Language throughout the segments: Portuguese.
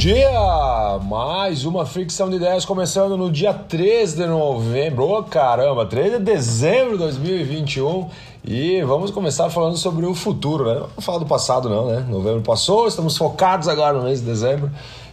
dia! Mais uma fricção de ideias começando no dia 3 de novembro. Oh, caramba, 3 de dezembro de 2021. E vamos começar falando sobre o futuro, né? Não vamos falar do passado, não, né? Novembro passou, estamos focados agora no mês de dezembro.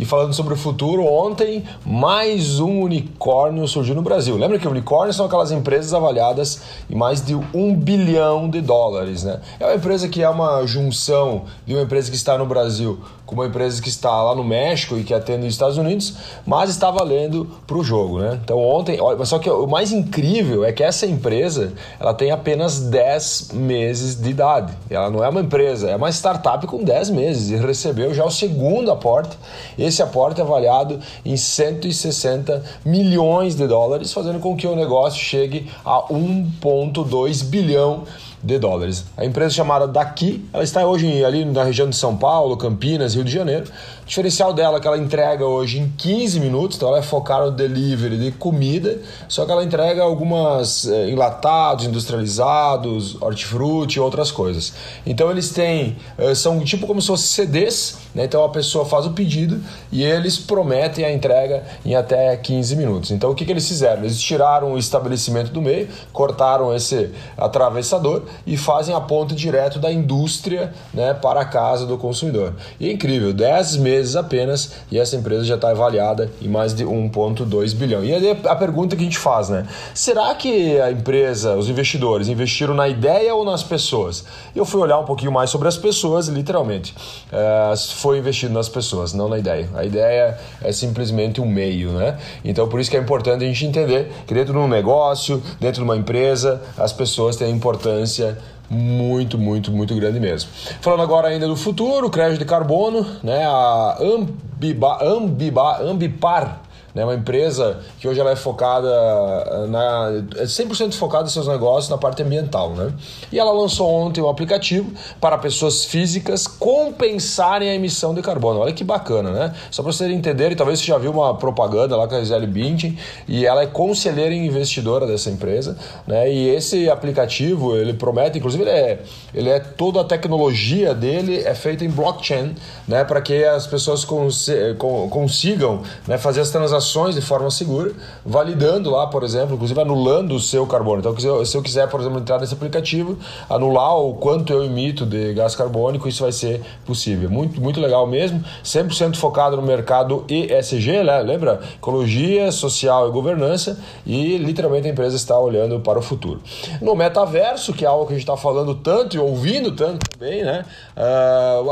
E falando sobre o futuro, ontem mais um unicórnio surgiu no Brasil. Lembra que unicórnios são aquelas empresas avaliadas em mais de um bilhão de dólares, né? É uma empresa que é uma junção de uma empresa que está no Brasil com uma empresa que está lá no México e que atende nos Estados Unidos, mas está valendo para o jogo, né? Então ontem, olha, só que o mais incrível é que essa empresa ela tem apenas 10 meses de idade. Ela não é uma empresa, é uma startup com 10 meses e recebeu já o segundo aporte. Esse aporte é avaliado em 160 milhões de dólares, fazendo com que o negócio chegue a 1,2 bilhão de dólares. A empresa chamada Daqui, ela está hoje ali na região de São Paulo, Campinas, Rio de Janeiro. Diferencial dela que ela entrega hoje em 15 minutos, então ela é focada no delivery de comida, só que ela entrega algumas eh, enlatados, industrializados, hortifruti e outras coisas. Então eles têm, eh, são tipo como se fossem CDs, né? então a pessoa faz o pedido e eles prometem a entrega em até 15 minutos. Então o que, que eles fizeram? Eles tiraram o estabelecimento do meio, cortaram esse atravessador e fazem a ponte direto da indústria né, para a casa do consumidor. E é incrível, 10 meses apenas e essa empresa já está avaliada em mais de 1,2 bilhão. E aí a pergunta que a gente faz, né? Será que a empresa, os investidores, investiram na ideia ou nas pessoas? Eu fui olhar um pouquinho mais sobre as pessoas, literalmente. É, foi investido nas pessoas, não na ideia. A ideia é simplesmente um meio, né? Então por isso que é importante a gente entender que dentro de um negócio, dentro de uma empresa, as pessoas têm importância muito, muito, muito grande mesmo. Falando agora ainda do futuro, crédito de carbono, né? A Ambiba, Ambiba, Ambipar né? Uma empresa que hoje ela é focada eh, na é 100% focada em seus negócios na parte ambiental, né? E ela lançou ontem um aplicativo para pessoas físicas compensarem a emissão de carbono. Olha que bacana, né? Só para vocês entenderem, talvez você já viu uma propaganda lá com a Gisele Bündchen e ela é conselheira e investidora dessa empresa, né? E esse aplicativo, ele promete, inclusive ele é, ele é toda a tecnologia dele é feita em blockchain, né? Para que as pessoas cons consigam né, fazer as transações transações de forma segura, validando lá, por exemplo, inclusive anulando o seu carbono. Então, se eu quiser, por exemplo, entrar nesse aplicativo, anular o quanto eu emito de gás carbônico, isso vai ser possível. Muito, muito legal mesmo. 100% focado no mercado ESG, né? lembra? Ecologia, social e governança. E literalmente a empresa está olhando para o futuro. No metaverso, que é algo que a gente está falando tanto e ouvindo tanto também, né? Uh,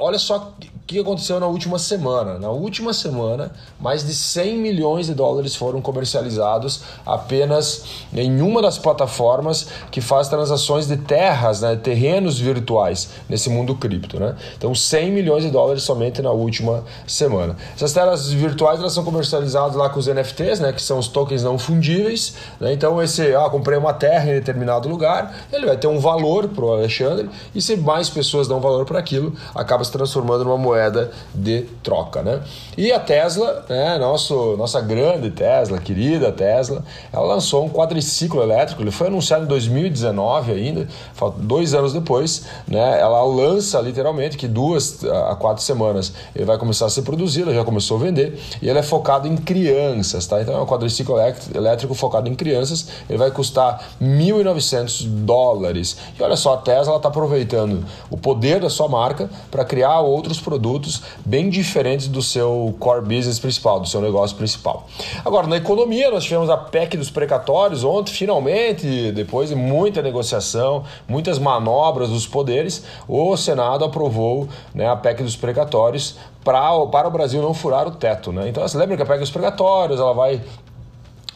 olha só que aconteceu na última semana? Na última semana, mais de 100 milhões de dólares foram comercializados apenas em uma das plataformas que faz transações de terras, né, terrenos virtuais nesse mundo cripto. Né? Então, 100 milhões de dólares somente na última semana. Essas terras virtuais elas são comercializadas lá com os NFTs, né, que são os tokens não fundíveis. Né? Então, esse, ah, comprei uma terra em determinado lugar, ele vai ter um valor para o Alexandre, e se mais pessoas dão valor para aquilo, acaba se transformando numa moeda moeda de troca, né? E a Tesla, né, nosso, nossa grande Tesla, querida Tesla, ela lançou um quadriciclo elétrico, ele foi anunciado em 2019 ainda, dois anos depois, né, ela lança literalmente que duas a quatro semanas ele vai começar a ser produzido, já começou a vender, e ele é focado em crianças, tá? Então é um quadriciclo elétrico focado em crianças, ele vai custar 1.900 dólares. E olha só, a Tesla está aproveitando o poder da sua marca para criar outros produtos produtos bem diferentes do seu core business principal, do seu negócio principal. Agora, na economia, nós tivemos a PEC dos precatórios ontem, finalmente, depois de muita negociação, muitas manobras dos poderes, o Senado aprovou né, a PEC dos precatórios para o Brasil não furar o teto. Né? Então, você lembra que a PEC dos precatórios ela vai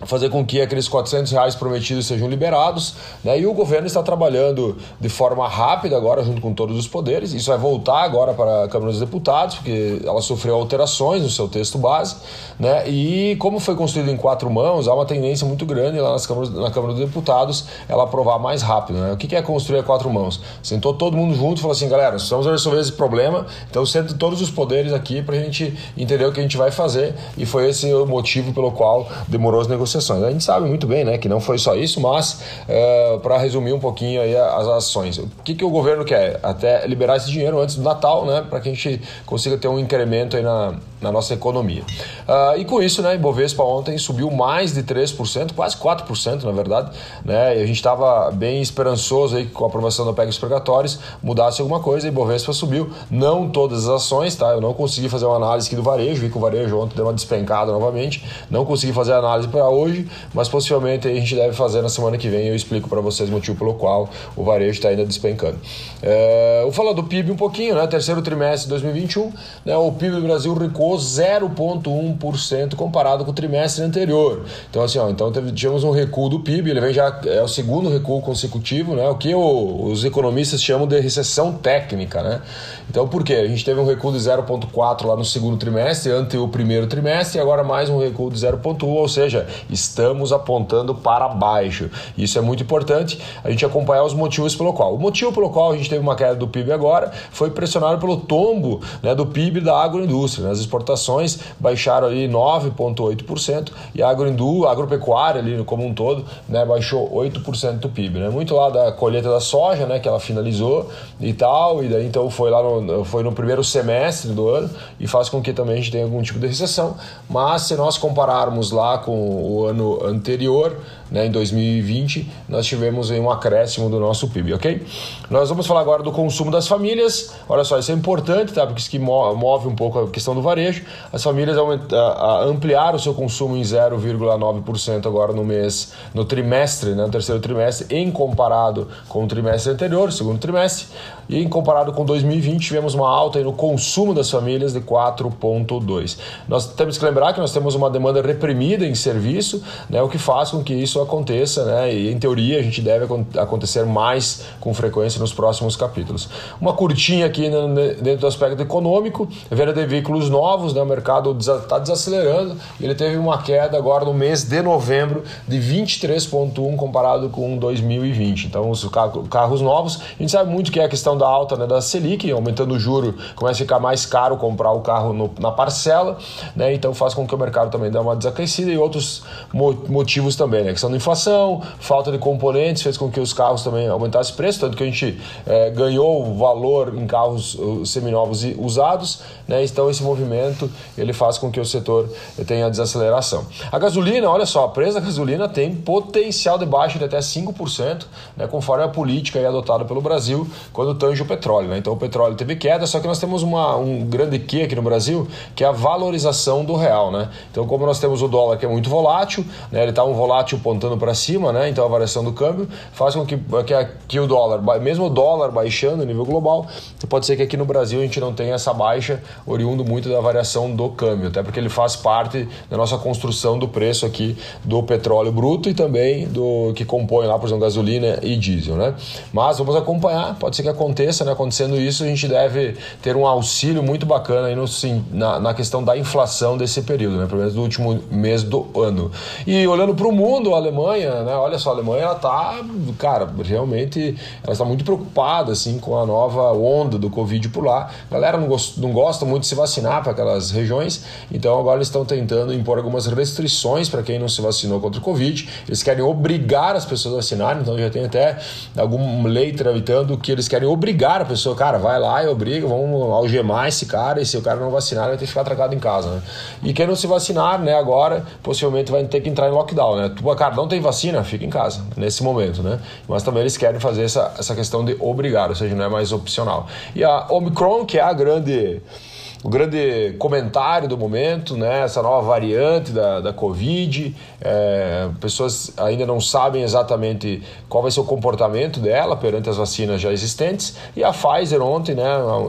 fazer com que aqueles 400 reais prometidos sejam liberados, né? E o governo está trabalhando de forma rápida agora, junto com todos os poderes. Isso vai voltar agora para a Câmara dos Deputados, porque ela sofreu alterações no seu texto base, né? E como foi construído em quatro mãos, há uma tendência muito grande lá nas câmaras, na Câmara dos Deputados ela aprovar mais rápido, né? O que é construir a quatro mãos? Sentou todo mundo junto e falou assim, galera, precisamos resolver esse problema, então senta todos os poderes aqui para a gente entender o que a gente vai fazer. E foi esse o motivo pelo qual demorou as negociações negociações. A gente sabe muito bem né, que não foi só isso, mas é, para resumir um pouquinho aí as ações. O que, que o governo quer? Até liberar esse dinheiro antes do Natal, né, para que a gente consiga ter um incremento aí na, na nossa economia. Uh, e com isso, né, Ibovespa ontem subiu mais de 3%, quase 4% na verdade, né, e a gente estava bem esperançoso aí com a aprovação da PEC dos precatórios mudasse alguma coisa, e Ibovespa subiu, não todas as ações, tá, eu não consegui fazer uma análise aqui do varejo, vi que o varejo ontem deu uma despencada novamente, não consegui fazer a análise para hoje, mas possivelmente a gente deve fazer na semana que vem, eu explico para vocês o motivo pelo qual o varejo está ainda despencando. É, vou falar do PIB um pouquinho, né, terceiro trimestre de 2021, né, o PIB do Brasil recuou 0,1% comparado com o trimestre anterior. Então, assim, ó, então tivemos um recuo do PIB, ele vem já, é o segundo recuo consecutivo, né? O que o, os economistas chamam de recessão técnica, né? Então, por quê? A gente teve um recuo de 0,4 lá no segundo trimestre, ante o primeiro trimestre, e agora mais um recuo de 0,1, ou seja, estamos apontando para baixo. Isso é muito importante a gente acompanhar os motivos pelo qual. O motivo pelo qual a gente teve uma queda do PIB agora foi pressionado pelo tombo né, do PIB da agroindústria. Né? As exportações baixaram ali 9,8% e a agroindú, a agropecuária ali como um todo né, baixou 8% do PIB. Né? Muito lá da colheita da soja, né, que ela finalizou e tal, e daí então foi lá no, foi no primeiro semestre do ano e faz com que também a gente tenha algum tipo de recessão. Mas se nós compararmos lá com o ano anterior, né, em 2020, nós tivemos um acréscimo do nosso PIB, ok? Nós vamos falar agora do consumo das famílias. Olha só, isso é importante, tá? Porque isso que move um pouco a questão do varejo. As famílias ampliaram o seu consumo em 0,9% agora no mês, no trimestre, né, no terceiro trimestre, em comparado com o trimestre anterior, segundo trimestre. E em comparado com 2020, tivemos uma alta no consumo das famílias de 4,2%. Nós temos que lembrar que nós temos uma demanda reprimida em serviço, né, o que faz com que isso aconteça, né, e em teoria a gente deve acontecer mais com frequência nos próximos capítulos. Uma curtinha aqui dentro do aspecto econômico, venda de veículos novos, né, o mercado está desacelerando, ele teve uma queda agora no mês de novembro de 23,1% comparado com 2020. Então, os carros novos, a gente sabe muito que é a questão da alta né, da Selic, aumentando o juro, começa a ficar mais caro comprar o carro no, na parcela, né, então faz com que o mercado também dê uma desacrescida e outros motivos também, né, a questão da inflação, falta de componentes fez com que os carros também aumentassem preço, tanto que a gente é, ganhou valor em carros seminovos e usados, né, então esse movimento ele faz com que o setor tenha desaceleração. A gasolina, olha só, a presa da gasolina tem potencial de baixa de até 5%, né, conforme a política adotada pelo Brasil quando tange o petróleo. Né? Então o petróleo teve queda, só que nós temos uma, um grande que aqui no Brasil, que é a valorização do real. Né? Então, como nós temos o dólar que é muito volátil, né? ele está um volátil pontando para cima, né? então a variação do câmbio faz com que, que, que o dólar, mesmo o dólar baixando no nível global, pode ser que aqui no Brasil a gente não tenha essa baixa oriundo muito da variação do câmbio, até porque ele faz parte da nossa construção do preço aqui do petróleo bruto e também do que compõe lá, por exemplo, gasolina e diesel. Né? Mas vamos acompanhar, pode ser que aconteça, né? acontecendo isso, a gente deve ter um auxílio muito bacana aí no, sim, na, na questão da inflação desse período, né? pelo menos do último mês do ano. E olhando para o mundo, a Alemanha, né? olha só, a Alemanha ela está, cara, realmente ela está muito preocupada assim, com a nova onda do Covid por lá. A galera não, não gosta muito de se vacinar para aquelas regiões, então agora eles estão tentando impor algumas restrições para quem não se vacinou contra o Covid. Eles querem obrigar as pessoas a vacinarem, então já tem até alguma lei tramitando que eles querem obrigar a pessoa, cara, vai lá e obriga, vamos algemar esse cara, e se o cara não vacinar, ele vai ter que ficar trancado em casa, né? E quem não se vacinar, né, agora, possivelmente vai ter que entrar em lockdown, né? Tu, cara, não tem vacina, fica em casa, nesse momento, né? Mas também eles querem fazer essa, essa questão de obrigar, ou seja, não é mais opcional. E a Omicron, que é a grande o grande comentário do momento, né? Essa nova variante da, da Covid. É, pessoas ainda não sabem exatamente qual vai ser o comportamento dela perante as vacinas já existentes. E a Pfizer ontem, né,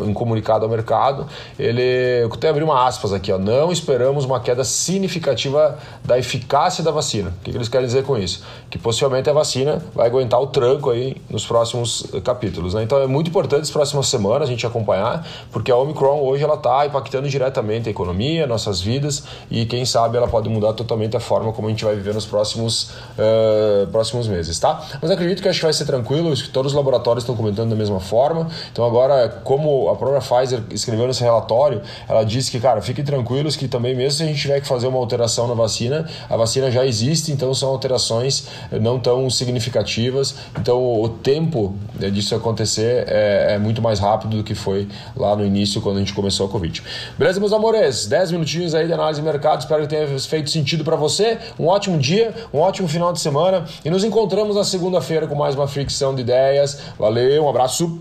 em comunicado ao mercado, ele até abri uma aspas aqui, ó, não esperamos uma queda significativa da eficácia da vacina. O que, que eles querem dizer com isso? Que possivelmente a vacina vai aguentar o tranco aí nos próximos capítulos. Né? Então é muito importante as próximas semanas a gente acompanhar, porque a Omicron hoje ela está impactando diretamente a economia, nossas vidas, e quem sabe ela pode mudar totalmente a forma como a gente vai viver nos próximos, uh, próximos meses, tá? Mas acredito que acho que vai ser tranquilo, todos os laboratórios estão comentando da mesma forma. Então agora, como a própria Pfizer escreveu nesse relatório, ela disse que, cara, fiquem tranquilos que também mesmo se a gente tiver que fazer uma alteração na vacina, a vacina já existe, então são alterações não tão significativas. Então o tempo disso acontecer é, é muito mais rápido do que foi lá no início quando a gente começou a Covid. Tweet. Beleza, meus amores? 10 minutinhos aí de análise de mercado. Espero que tenha feito sentido para você. Um ótimo dia, um ótimo final de semana e nos encontramos na segunda-feira com mais uma fricção de ideias. Valeu, um abraço.